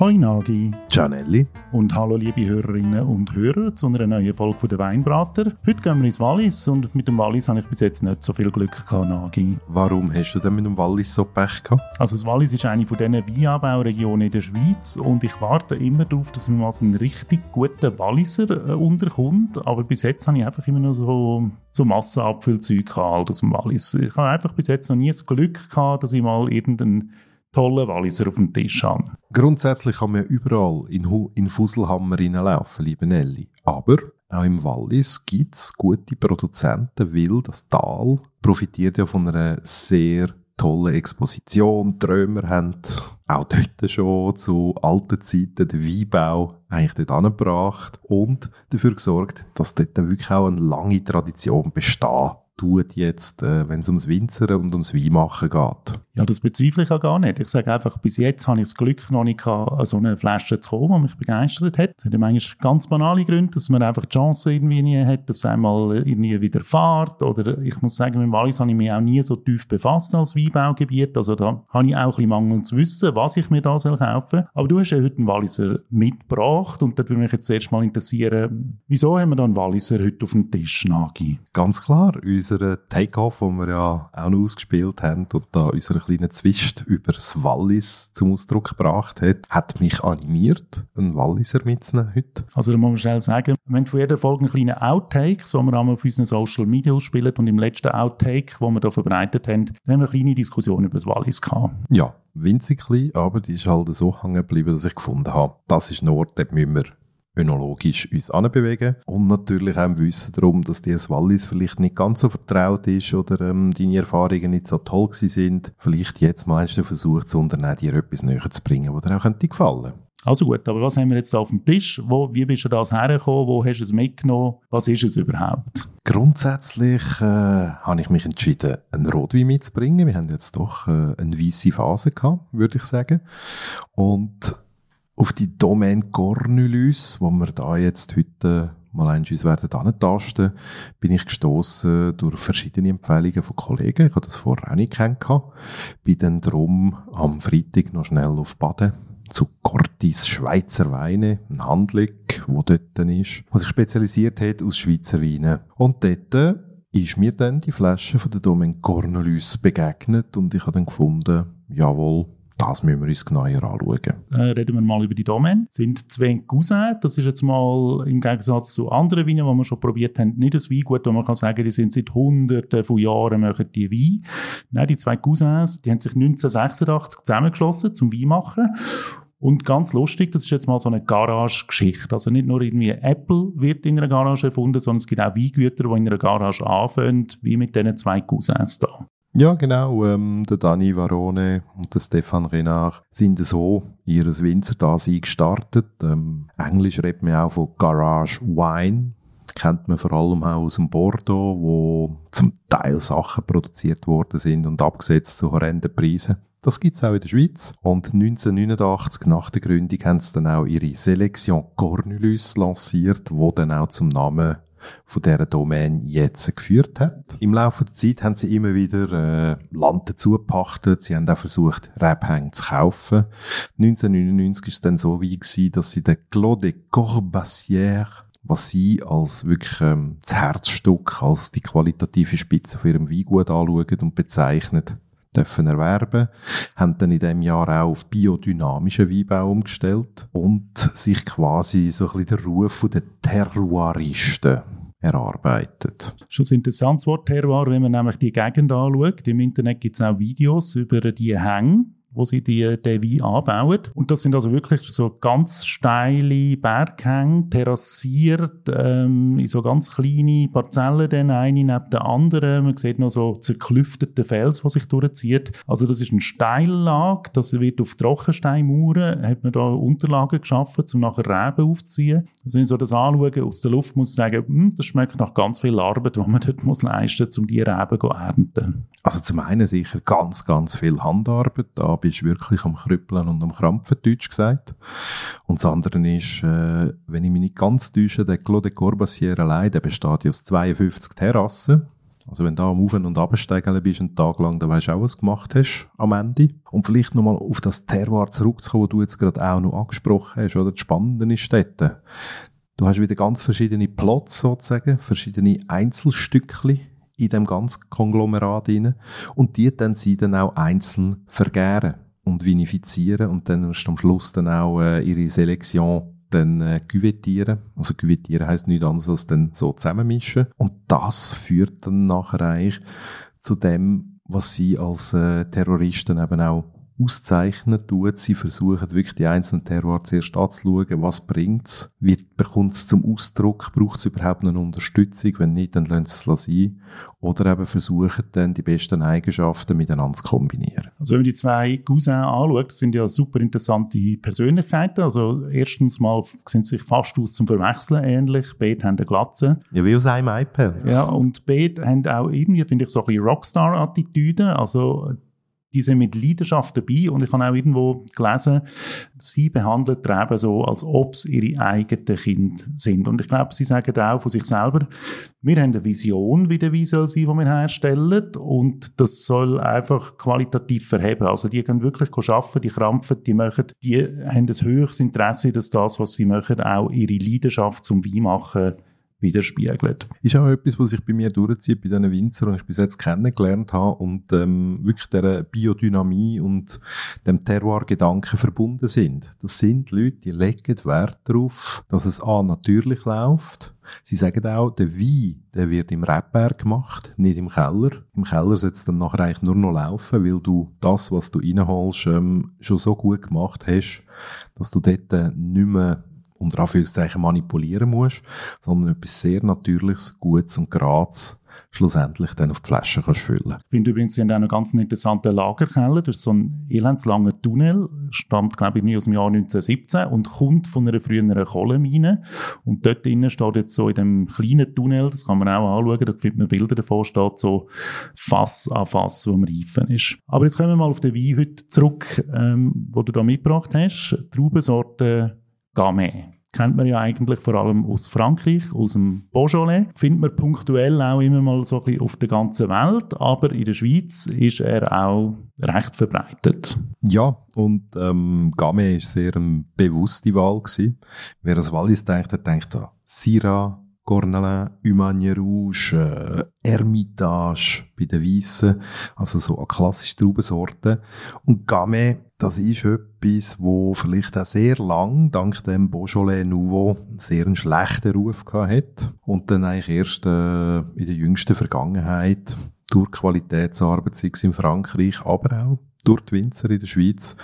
Hoi Nagi. Gianelli. Und hallo liebe Hörerinnen und Hörer zu einer neuen Folge der Weinbrater. Heute gehen wir ins Wallis und mit dem Wallis habe ich bis jetzt nicht so viel Glück gehabt, Nagi. Warum hast du denn mit dem Wallis so Pech gehabt? Also das Wallis ist eine von diesen Weinanbauregionen in der Schweiz und ich warte immer darauf, dass mir mal so einen richtig guten Walliser äh, unterkommt, aber bis jetzt habe ich einfach immer nur so, so Massenabfüllzeug gehabt aus dem Wallis. Ich habe einfach bis jetzt noch nie das Glück gehabt, dass ich mal irgendeinen tollen Walliser auf dem Tisch haben. Grundsätzlich kann man überall in, in Fusselhammer reinlaufen, liebe Nelly. Aber auch im Wallis gibt es gute Produzenten, weil das Tal profitiert ja von einer sehr tollen Exposition. Die Römer haben auch dort schon zu alten Zeiten den Weinbau eigentlich dort angebracht und dafür gesorgt, dass dort wirklich auch eine lange Tradition besteht tut jetzt, äh, wenn es ums Winzern und ums Weinmachen geht? Ja, das bezweifle ich auch gar nicht. Ich sage einfach, bis jetzt habe ich das Glück noch nicht gehabt, so eine Flasche zu kommen, die mich begeistert hat. Das hat eigentlich ganz banale Gründe, dass man einfach die Chance irgendwie nie hat, dass es einmal irgendwie wieder fährt. Oder ich muss sagen, mit Wallis habe ich mich auch nie so tief befasst als Weinbaugebiet. Also da habe ich auch ein bisschen mangelndes Wissen, was ich mir da soll kaufen. Aber du hast ja heute einen Walliser mitgebracht und da würde mich jetzt erst mal interessieren, wieso haben wir da einen Walliser heute auf dem Tisch, Nagi? Ganz klar, unseren Take-Off, den wir ja auch noch ausgespielt haben und da unseren kleinen Zwist über das Wallis zum Ausdruck gebracht hat, hat mich animiert, einen Walliser mitzunehmen heute. Also da muss man schnell sagen, wir haben von jeder Folge einen kleinen Outtake, so wir einmal auf unseren Social Media ausspielen und im letzten Outtake, den wir da verbreitet haben, haben wir eine kleine Diskussion über das Wallis gehabt. Ja, winzig klein, aber die ist halt so hängen geblieben, dass ich gefunden habe, das ist ein Ort, dort müssen wir önologisch uns anbewegen und natürlich auch im Wissen darum, dass dir das Wallis vielleicht nicht ganz so vertraut ist oder ähm, deine Erfahrungen nicht so toll gewesen sind, vielleicht jetzt meinst du Versuch zu unternehmen, dir etwas näher zu bringen, was dir auch könnte gefallen also gut, aber was haben wir jetzt da auf dem Tisch? Wo, wie bist du das hergekommen? Wo hast du es mitgenommen? Was ist es überhaupt? Grundsätzlich äh, habe ich mich entschieden, einen Rotwein mitzubringen. Wir haben jetzt doch äh, eine weiße Phase gehabt, würde ich sagen. Und auf die Domain Cornulus, wo wir da jetzt heute mal uns werden antasten, bin ich gestoßen durch verschiedene Empfehlungen von Kollegen. Ich habe das vorher auch nicht kennengelernt. Bin dann drum am Freitag noch schnell auf Baden zu Cortis Schweizer Weine, ein Handlung, wo dort ist, was sich spezialisiert hat aus Schweizer Weinen. Und dort ist mir dann die Flasche von der Domain Cornelius begegnet und ich habe dann gefunden, jawohl, das müssen wir uns genauer anschauen. Äh, reden wir mal über die Domain. Sind zwei Cousins. Das ist jetzt mal im Gegensatz zu anderen Weinen, die wir schon probiert haben, nicht ein Weingut, wo man kann sagen, die sind seit hunderten von Jahren machen die Wein. Nein, die zwei Cousins, die haben sich 1986 zusammengeschlossen zum Wein machen. Und ganz lustig, das ist jetzt mal so eine Garage-Geschichte. Also nicht nur irgendwie Apple wird in einer Garage erfunden, sondern es gibt auch Weingüter, die in einer Garage anfangen, wie mit diesen zwei Cousins da. Ja, genau. Ähm, der Dani Varone und der Stefan Renard sind so ihres Winzerdasein gestartet. Ähm, Englisch redet man auch von Garage Wine. Kennt man vor allem auch aus dem Bordeaux, wo zum Teil Sachen produziert worden sind und abgesetzt zu horrenden Preisen. Das gibt's auch in der Schweiz. Und 1989, nach der Gründung, haben sie dann auch ihre Selection Cornulus lanciert, wo dann auch zum Namen von dieser Domain jetzt geführt hat. Im Laufe der Zeit haben sie immer wieder äh, Land dazu gepachtet. Sie haben auch versucht, Rebhänge zu kaufen. 1999 ist es dann so wie gewesen, dass sie den Clos de Corbassière was sie als wirklich ähm, das Herzstück, als die qualitative Spitze von ihrem Weingut anschauen und bezeichnen, dürfen erwerben, haben dann in dem Jahr auch auf biodynamischen Weinbau umgestellt und sich quasi so ein bisschen den Ruf der Terroiristen erarbeitet. Schon ein interessantes Wort Terroir, wenn man nämlich die Gegend anschaut. Im Internet gibt es auch Videos über die Hänge wo sie die, den Wein anbauen. Und das sind also wirklich so ganz steile Berghänge, terrassiert, ähm, in so ganz kleine Parzellen, dann eine neben der anderen. Man sieht noch so zerklüftete Fels, die sich durchzieht. Also das ist eine Steillage, das wird auf Trockensteinmauern, hat man da Unterlagen geschaffen, um nachher Reben aufzuziehen. Also wenn so das anschaue aus der Luft, muss ich sagen, hm, das schmeckt nach ganz viel Arbeit, die man dort muss leisten muss, um die Reben zu ernten. Also zum einen sicher ganz, ganz viel Handarbeit, aber bist du wirklich am Krüppeln und am Krampfen, deutsch gesagt. Und das andere ist, äh, wenn ich mich nicht ganz täusche, der Clos de Corbassier allein, der besteht aus 52 Terrassen. Also wenn du am Auf- und Absteigen bist, einen Tag lang, dann weisst du auch, was du gemacht hast am Ende. Und vielleicht nochmal auf das Terroir zurückzukommen, was du jetzt gerade auch noch angesprochen hast, oder? Das Spannende ist dort, du hast wieder ganz verschiedene Plots sozusagen, verschiedene Einzelstückchen in dem ganzen Konglomerat rein. Und die dann sie dann auch einzeln vergären und vinifizieren und dann am Schluss dann auch äh, ihre Selektion dann äh, küvettieren. Also küvettieren heisst nichts anderes als dann so zusammenmischen. Und das führt dann nachher eigentlich zu dem, was sie als äh, Terroristen eben auch auszeichnen tut. Sie versuchen wirklich die einzelnen Terror zuerst anzuschauen, was bringt's, wie bekommt es zum Ausdruck, braucht es überhaupt eine Unterstützung, wenn nicht, dann lassen sie es sein. Oder eben versuchen dann die besten Eigenschaften miteinander zu kombinieren. Also wenn man die zwei Cousins anschaut, das sind ja super interessante Persönlichkeiten. Also erstens mal sehen sie sich fast aus zum Verwechseln ähnlich. Beide haben eine Glatze. Ja, wie aus einem iPad. Ja, und beide haben auch irgendwie, finde ich, so ein bisschen Rockstar-Attitüde. Also die sind mit Leidenschaft dabei und ich habe auch irgendwo gelesen, sie behandeln Treiben so, als ob es ihre eigenen Kinder sind. Und ich glaube, sie sagen auch von sich selber, wir haben eine Vision, wie der Wein soll sein, die wir herstellen und das soll einfach qualitativ verheben. Also die können wirklich arbeiten, die krampfen, die machen, die haben ein höheres Interesse, dass das, was sie machen, auch ihre Leidenschaft zum Wein machen, widerspiegelt. Ist auch etwas, was sich bei mir durchzieht, bei diesen Winzern, die ich bis jetzt kennengelernt habe und ähm, wirklich der Biodynamie und dem Terroir-Gedanken verbunden sind. Das sind Leute, die legen Wert darauf, dass es A, natürlich läuft, Sie sagen auch, der Wein, der wird im Rebberg gemacht, nicht im Keller. Im Keller sollte es dann nachher eigentlich nur noch laufen, weil du das, was du reinholst, ähm, schon so gut gemacht hast, dass du dort äh, nicht mehr unter Anführungszeichen manipulieren musst, sondern etwas sehr Natürliches, Gutes und Gerades schlussendlich dann auf die Flasche kannst füllen. Ich finde übrigens, sie haben auch einen ganz interessanten Lagerkeller. Das ist so ein elendslanger Tunnel, stammt, glaube ich, aus dem Jahr 1917 und kommt von einer früheren Kohlemine. Und dort drinnen steht jetzt so in dem kleinen Tunnel, das kann man auch anschauen, da findet man Bilder davon, steht so Fass an Fass, wo am Reifen ist. Aber jetzt kommen wir mal auf den Wein heute zurück, ähm, wo du da mitgebracht hast. Traubensorte Gamay kennt man ja eigentlich vor allem aus Frankreich, aus dem Beaujolais. Findet man punktuell auch immer mal so ein bisschen auf der ganzen Welt, aber in der Schweiz ist er auch recht verbreitet. Ja, und ähm, Gamay ist sehr eine bewusste Wahl gewesen. Wer an Wallis denkt, der denkt an Syrah, Cornelin, Humagne Rouge, äh, Hermitage bei den Weissen, also so eine klassische Traubensorte. Und Gamay, das ist etwas, wo vielleicht auch sehr lang, dank dem Beaujolais Nouveau, sehr einen schlechten Ruf gehabt hat. Und dann eigentlich erst äh, in der jüngsten Vergangenheit durch Qualitätsarbeit, sei es in Frankreich, aber auch durch die Winzer in der Schweiz,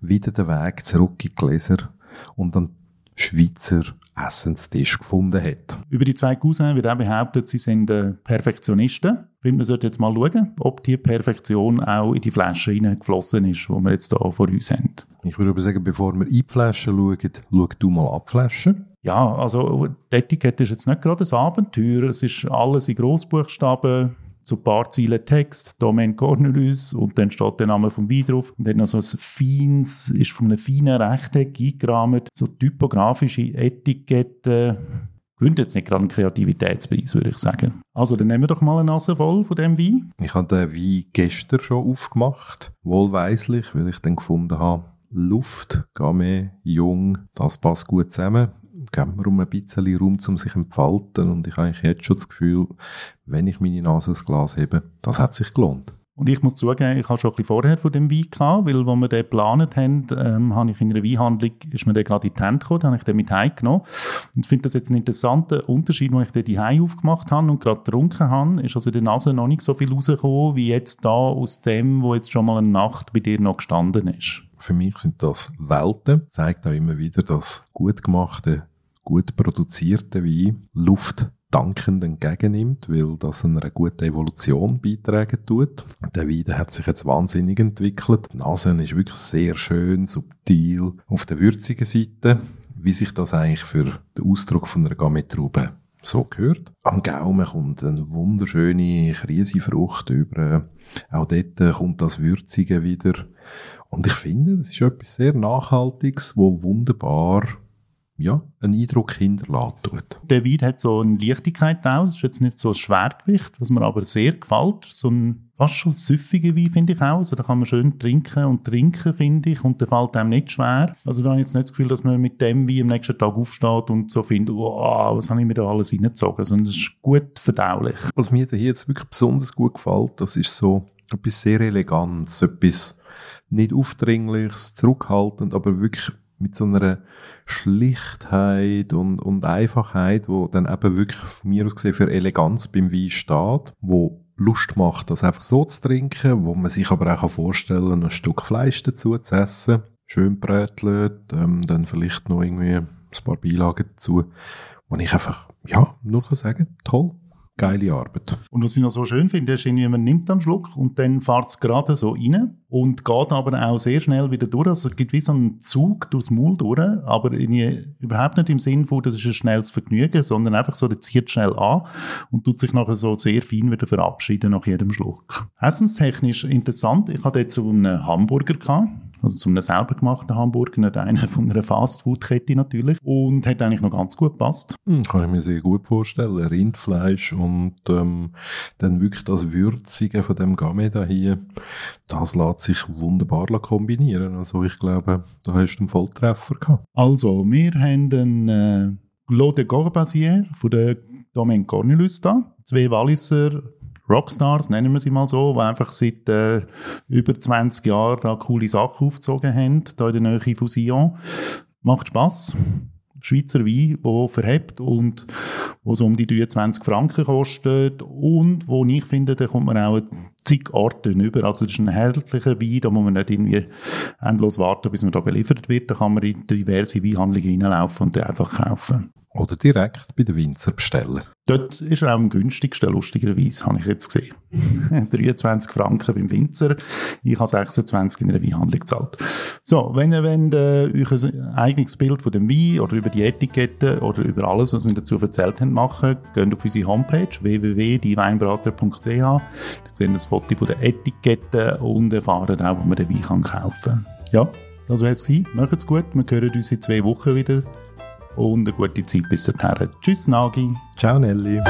wieder den Weg zurück in die Gläser und dann Schweizer Essenstisch gefunden hat. Über die zwei Cousins wird auch behauptet, sie sind äh, Perfektionisten. Finde, man sollte jetzt mal schauen, ob die Perfektion auch in die Flasche hineingeflossen ist, die wir jetzt hier vor uns haben. Ich würde aber sagen, bevor wir in die Flasche schauen, schau du mal ab die Flasche. Ja, also die Etikette ist jetzt nicht gerade ein Abenteuer. Es ist alles in Großbuchstaben so ein paar Ziele Text, Domain Cornelius und dann steht der Name vom Wein drauf und dann noch so ein feines, ist von einem feinen Rechteck eingerahmt, so typografische Etiketten. Gewinnt jetzt nicht gerade einen Kreativitätspreis, würde ich sagen. Also, dann nehmen wir doch mal eine Nase voll von dem Wein. Ich habe den Wein gestern schon aufgemacht, wohlweislich, weil ich dann gefunden habe, Luft, Gamay, Jung, das passt gut zusammen geben wir um ein bisschen Raum, um sich entfalten. Und ich habe eigentlich jetzt schon das Gefühl, wenn ich meine Nase ins Glas hebe, das hat sich gelohnt. Und ich muss zugeben, ich habe schon ein bisschen vorher von dem Wein gehabt, weil, als wir den geplant haben, ähm, habe ich in einer Weinhandlung, ist mir der gerade in die Hände gekommen, habe ich den mit heimgenommen. Und finde das jetzt einen interessanten Unterschied, als ich den die aufgemacht habe und gerade getrunken habe, ist also in der Nase noch nicht so viel rausgekommen, wie jetzt da aus dem, wo jetzt schon mal eine Nacht bei dir noch gestanden ist. Für mich sind das Welten, zeigt auch immer wieder, dass gut gemachte gut produzierte Wein Luft dankend entgegennimmt, weil das einer guten Evolution beitragen tut. Der Wein hat sich jetzt wahnsinnig entwickelt. Die Nase ist wirklich sehr schön, subtil, auf der würzigen Seite, wie sich das eigentlich für den Ausdruck von einer Gamay-Traube so gehört. Am Gaumen kommt eine wunderschöne Krisenfrucht über. Auch dort kommt das Würzige wieder. Und ich finde, das ist etwas sehr Nachhaltiges, wo wunderbar ja, einen Eindruck hinterlässt tut. Der Wein hat so eine Leichtigkeit auch. Das ist jetzt nicht so ein Schwergewicht, was mir aber sehr gefällt. So ein fast schon süffiger Wein, finde ich auch. Also da kann man schön trinken und trinken, finde ich. Und der fällt einem nicht schwer. Also da habe ich jetzt nicht das Gefühl, dass man mit dem Wein am nächsten Tag aufsteht und so findet, wow, was habe ich mir da alles reingezogen. Sondern es ist gut verdaulich. Was mir hier jetzt wirklich besonders gut gefällt, das ist so etwas sehr Elegantes, etwas nicht aufdringliches, zurückhaltend, aber wirklich mit so einer Schlichtheit und, und Einfachheit, wo dann eben wirklich von mir aus gesehen für Eleganz beim Wein steht, wo Lust macht, das einfach so zu trinken, wo man sich aber auch vorstellen kann, ein Stück Fleisch dazu zu essen, schön brötelt, ähm, dann vielleicht noch irgendwie ein paar Beilagen dazu, wo ich einfach, ja, nur kann sagen, toll, geile Arbeit. Und was ich noch so schön finde, ist irgendwie, man nimmt einen Schluck und dann fährt es gerade so rein und geht aber auch sehr schnell wieder durch. Also es gibt wie so einen Zug durchs Maul durch, aber überhaupt nicht im Sinn von, das ist ein schnelles Vergnügen, sondern einfach so, der zieht schnell an und tut sich nachher so sehr fein wieder verabschieden nach jedem Schluck. Essenstechnisch interessant, ich hatte jetzt so einen Hamburger gehabt, also zu einem selber gemachten Hamburger, nicht einer von einer Fastfood-Kette natürlich. Und hat eigentlich noch ganz gut gepasst. Hm, kann ich mir sehr gut vorstellen. Rindfleisch und ähm, dann wirklich das Würzige von dem Game da hier, das lässt sich wunderbar kombinieren. Also ich glaube, da hast du einen Volltreffer gehabt. Also, wir haben einen äh, Lot de Corbasier von der Domaine Cornelius da. Zwei Walliser Rockstars, nennen wir sie mal so, die einfach seit äh, über 20 Jahren da coole Sachen aufgezogen haben, da in der Nähe von Sion. Macht Spass. Schweizer Wein, der verhebt und wo so um die 23 Franken kostet und wo ich finde, da kommt man auch zig Arten über. Also das ist ein herrlicher Wein, da muss man nicht irgendwie endlos warten, bis man da beliefert wird. Da kann man in diverse Weinhandlungen reinlaufen und den einfach kaufen. Oder direkt bei den Winzer bestellen. Dort ist er auch am günstigsten, lustigerweise, habe ich jetzt gesehen. 23 Franken beim Winzer. Ich habe 26 in einer Weinhandlung gezahlt. So, wenn ihr wollt, äh, euch ein eigenes Bild von dem Wein oder über die Etikette oder über alles, was wir dazu erzählt haben, machen, geht auf unsere Homepage www.dieweinbrater.ch. Ihr seht das Foto von der Etikette und erfahren auch, wo man den Wein kaufen kann. Ja, das wäre es. Macht's gut. Wir hören uns in zwei Wochen wieder und eine gute Zeit bis dahin. Tschüss, Nagi. Ciao, Nelly.